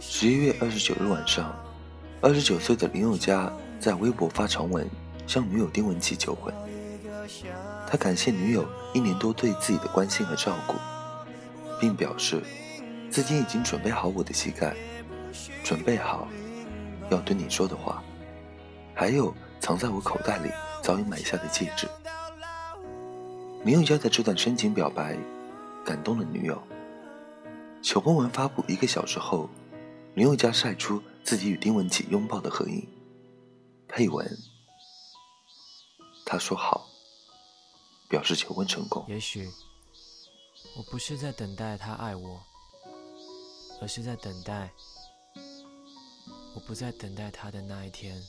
十一月二十九日晚上，二十九岁的林宥嘉在微博发长文向女友丁文琪求婚。他感谢女友一年多对自己的关心和照顾，并表示自己已经准备好我的膝盖，准备好要对你说的话，还有藏在我口袋里早已买下的戒指。林宥嘉的这段深情表白感动了女友。求婚文发布一个小时后，林宥嘉晒出自己与丁文琪拥抱的合影，配文：“他说好。”表示求婚成功。也许我不是在等待他爱我，而是在等待我不再等待他的那一天。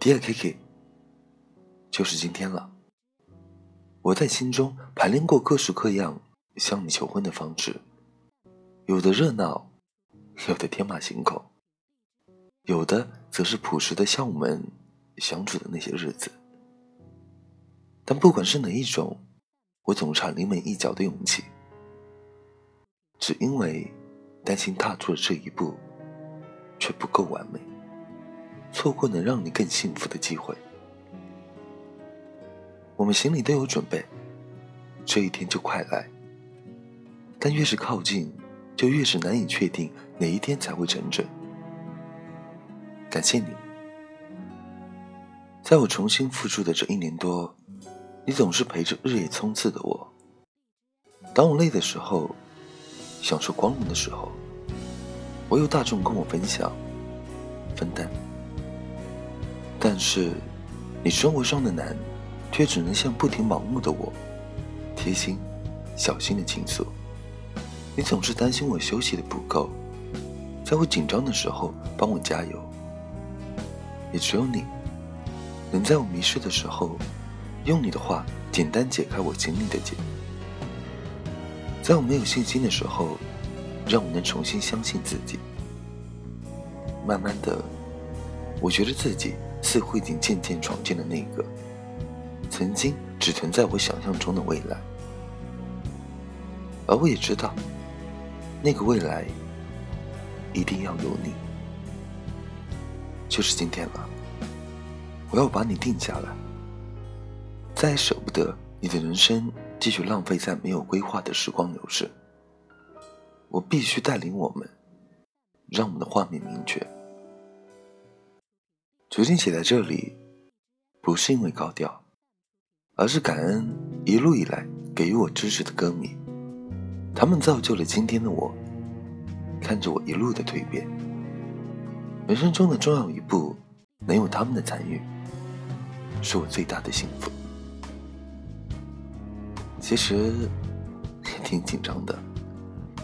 第二 K K，就是今天了。我在心中盘练过各式各样向你求婚的方式，有的热闹，有的天马行空，有的则是朴实的像我们相处的那些日子。但不管是哪一种，我总差临门一脚的勇气，只因为担心踏出了这一步，却不够完美，错过能让你更幸福的机会。我们心里都有准备，这一天就快来。但越是靠近，就越是难以确定哪一天才会成真。感谢你，在我重新复出的这一年多，你总是陪着日夜冲刺的我。当我累的时候，享受光荣的时候，我有大众跟我分享、分担。但是，你生活上的难。却只能向不停盲目的我，贴心、小心的倾诉。你总是担心我休息的不够，在我紧张的时候帮我加油。也只有你，能在我迷失的时候，用你的话简单解开我心里的结。在我没有信心的时候，让我能重新相信自己。慢慢的，我觉得自己似乎已经渐渐闯进了那个。曾经只存在我想象中的未来，而我也知道，那个未来一定要有你。就是今天了，我要把你定下来，再也舍不得你的人生继续浪费在没有规划的时光流逝。我必须带领我们，让我们的画面明确。决定写在这里，不是因为高调。而是感恩一路以来给予我支持的歌迷，他们造就了今天的我。看着我一路的蜕变，人生中的重要一步，能有他们的参与，是我最大的幸福。其实也挺紧张的，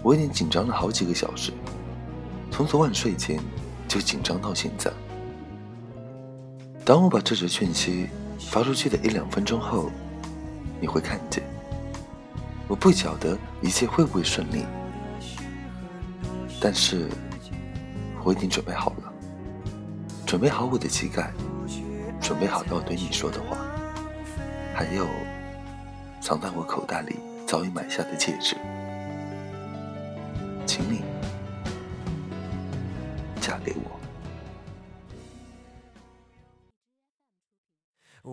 我已经紧张了好几个小时，从昨晚睡前就紧张到现在。当我把这则讯息。发出去的一两分钟后，你会看见。我不晓得一切会不会顺利，但是我已经准备好了，准备好我的膝盖，准备好要对你说的话，还有藏在我口袋里早已买下的戒指，请你嫁给我。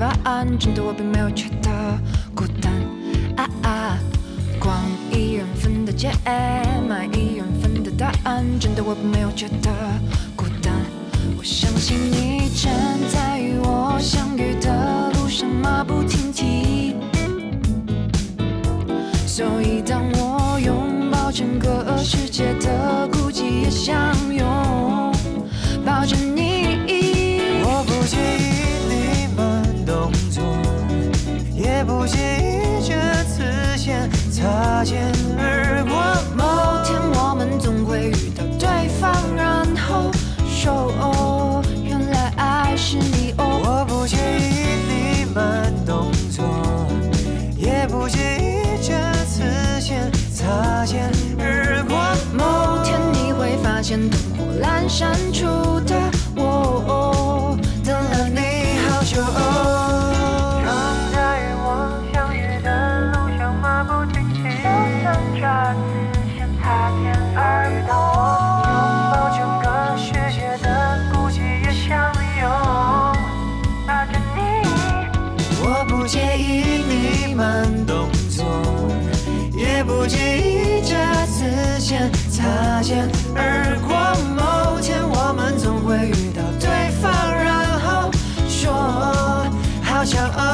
人份的碗，真的我并没有觉得孤单。啊啊，逛一人份的街，买一人份的答案，真的我并没有觉得孤单。我相信你删除的我，等了你好久。正在与我相遇的路上马不停蹄，就算这次先擦肩而过，拥抱整个世界的孤寂也相拥抱着你。我不介意你慢动作，也不介意这次先擦肩而过。your own.